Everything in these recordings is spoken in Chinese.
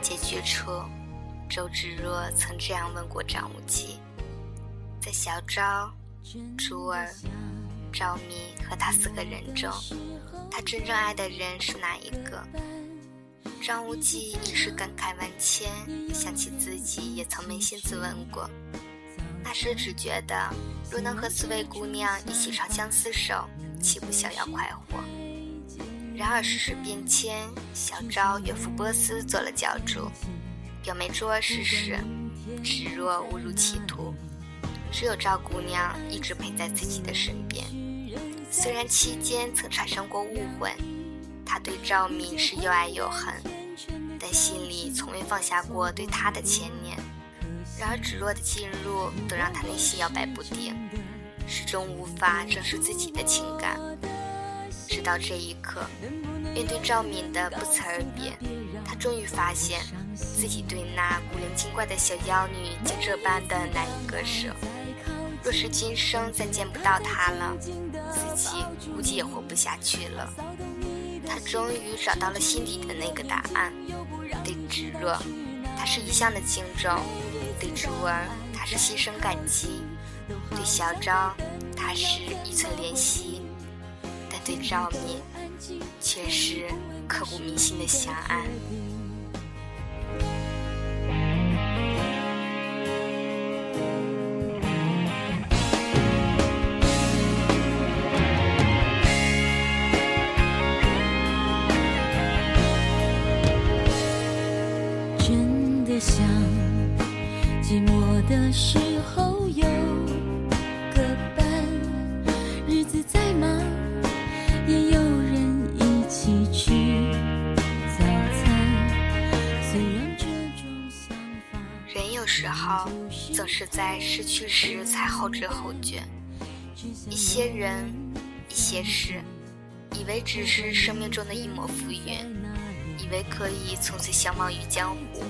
结局处，周芷若曾这样问过张无忌：在小昭、珠儿、赵敏和他四个人中，他真正爱的人是哪一个？张无忌一时感慨万千，想起自己也曾扪心自问过，那时只觉得若能和四位姑娘一起长相厮守，岂不逍遥快活？然而世事变迁，小昭远赴波斯做了教主，表妹珠儿逝世，芷若误入歧途，只有赵姑娘一直陪在自己的身边。虽然期间曾产生过误会。他对赵敏是又爱又恨，但心里从未放下过对她的牵念。然而芷若的进入，都让他内心摇摆不定，始终无法正视自己的情感。直到这一刻，面对赵敏的不辞而别，他终于发现自己对那古灵精怪的小妖女竟这般的难以割舍。若是今生再见不到她了，自己估计也活不下去了。他终于找到了心底的那个答案。对芷若，他是一向的敬重；对珠儿，他是心生感激；对小昭，他是一寸怜惜；最照顾却是刻骨铭心的相爱。真的想寂寞的时在失去时才后知后觉。一些人，一些事，以为只是生命中的一抹浮云，以为可以从此相忘于江湖，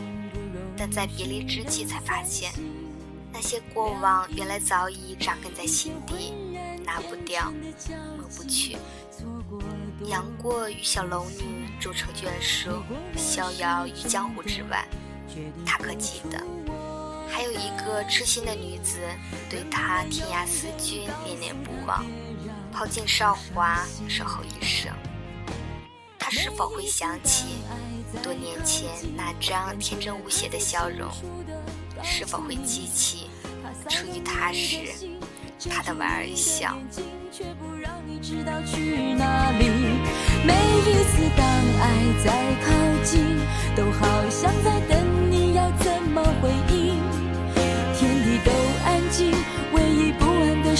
但在别离之际才发现，那些过往原来早已扎根在心底，拿不掉，抹不去。杨过与小龙女终成眷属，逍遥于江湖之外，他可记得？还有一个痴心的女子，对他天涯思君，念念不忘，抛尽韶华，守候一生。他是否会想起多年前那张天真无邪的笑容？是否会记起初遇他时他的莞尔一笑？每一次当爱在靠近，都好像在等你，要怎么回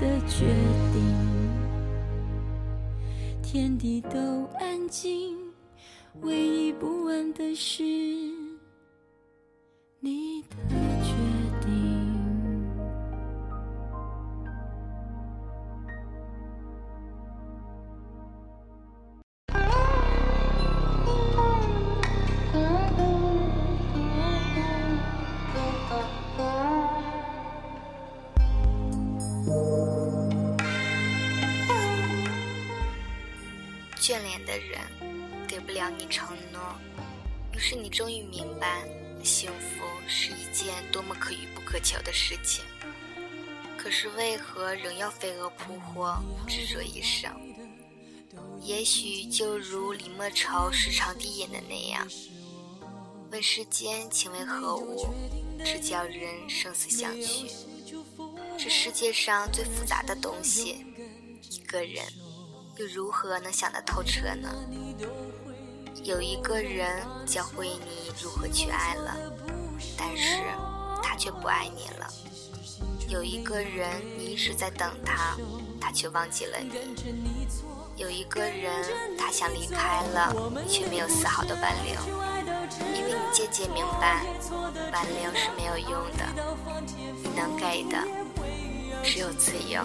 的决定，天地都安静，唯一不安的是你的。眷恋的人给不了你承诺，于是你终于明白，幸福是一件多么可遇不可求的事情。可是为何仍要飞蛾扑火，执着一生？也许就如李莫愁时常低吟的那样：“问世间情为何物，只叫人生死相许。”这世界上最复杂的东西，一个人。又如何能想得透彻呢？有一个人教会你如何去爱了，但是他却不爱你了。有一个人你一直在等他，他却忘记了你。有一个人他想离开了，却没有丝毫的挽留，因为你渐渐明白，挽留是没有用的。你能给的只有自由。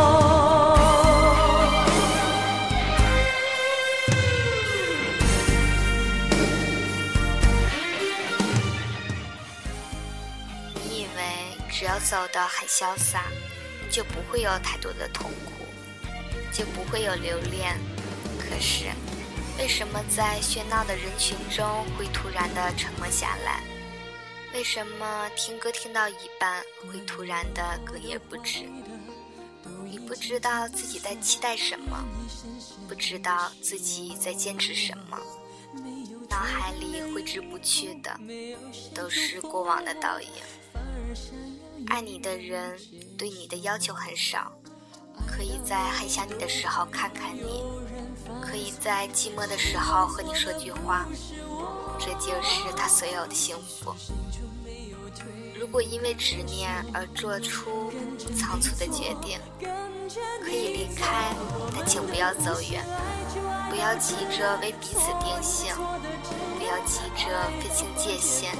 走得很潇洒，就不会有太多的痛苦，就不会有留恋？可是。为什么在喧闹的人群中会突然的沉默下来？为什么听歌听到一半会突然的哽咽不止？你不知道自己在期待什么，不知道自己在坚持什么，脑海里挥之不去的都是过往的倒影。爱你的人对你的要求很少，可以在很想你的时候看看你。可以在寂寞的时候和你说句话，这就是他所有的幸福。如果因为执念而做出仓促的决定，可以离开，但请不要走远，不要急着为彼此定性，不要急着分清界限，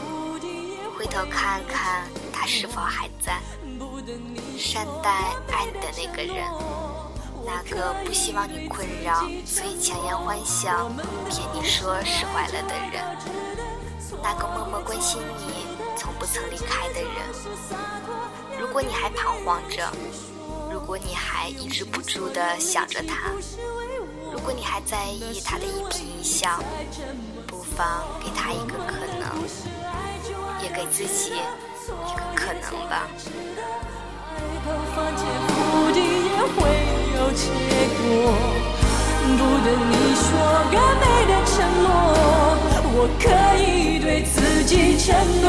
回头看看他是否还在，善待爱你的那个人。那个不希望你困扰，所以强颜欢笑，骗你说释怀了的人；那个默默关心你，从不曾离开的人。如果你还彷徨着，如果你还抑制不住的想着他，如果你还在意他的一颦一笑，不妨给他一个可能，给自己一个可能吧。有结果，不等你说个美的承诺，我可以对自己承诺，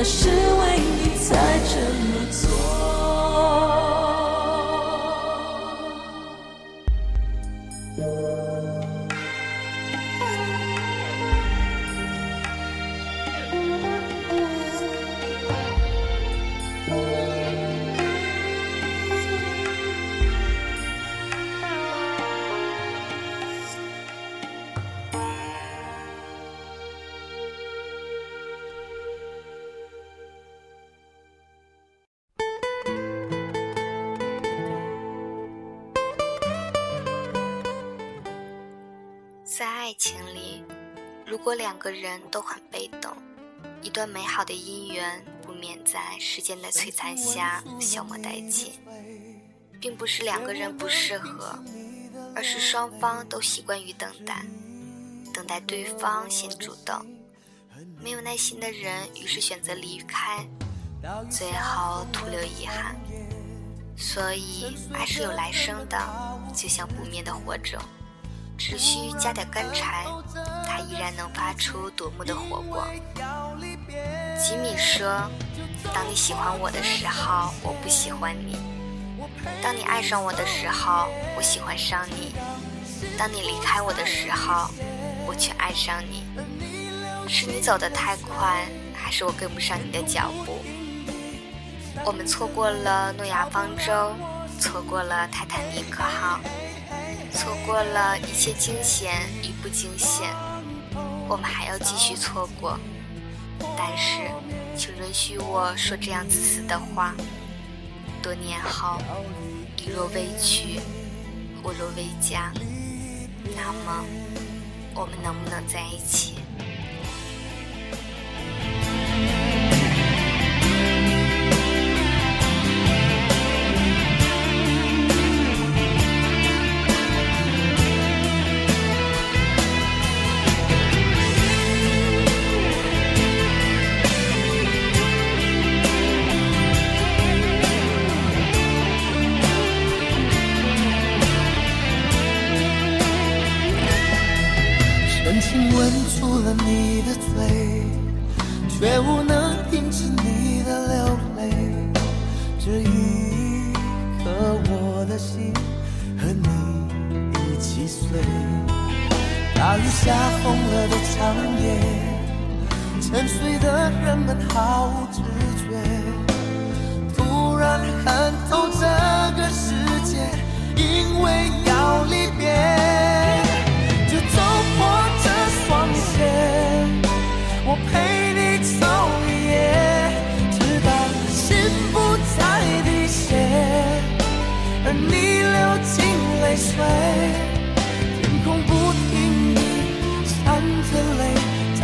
那是为你才这么做。在爱情里，如果两个人都很被动，一段美好的姻缘不免在时间的摧残下消磨殆尽。并不是两个人不适合，而是双方都习惯于等待，等待对方先主动。没有耐心的人，于是选择离开，最后徒留遗憾。所以，爱是有来生的，就像不灭的火种。只需加点干柴，它依然能发出夺目的火光。吉米说：“当你喜欢我的时候，我不喜欢你；当你爱上我的时候，我喜欢上你；当你离开我的时候，我却爱上你。是你走得太快，还是我跟不上你的脚步？我们错过了诺亚方舟，错过了泰坦尼克号。”错过了一切惊险与不惊险，我们还要继续错过。但是，请允许我说这样自私的话：多年后，你若未娶，我若未嫁，那么，我们能不能在一起？吻住了你的嘴，却无能停止你的流泪。这一刻，我的心和你一起碎。大雨下疯了的长夜，沉睡的人们毫无知觉。突然看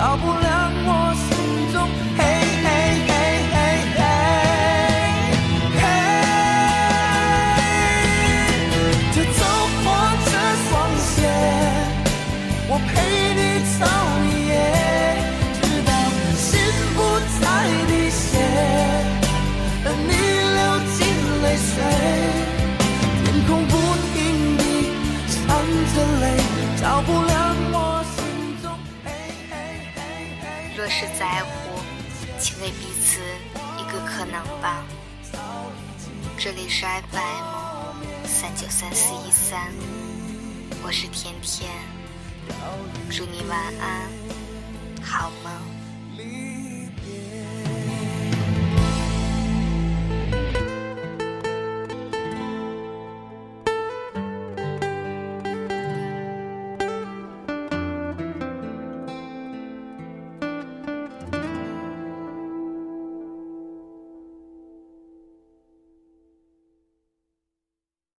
泪，照若是在乎，请给彼此一个可能吧。这里是 FM 三九三四一三，我是甜甜，祝你晚安，好梦。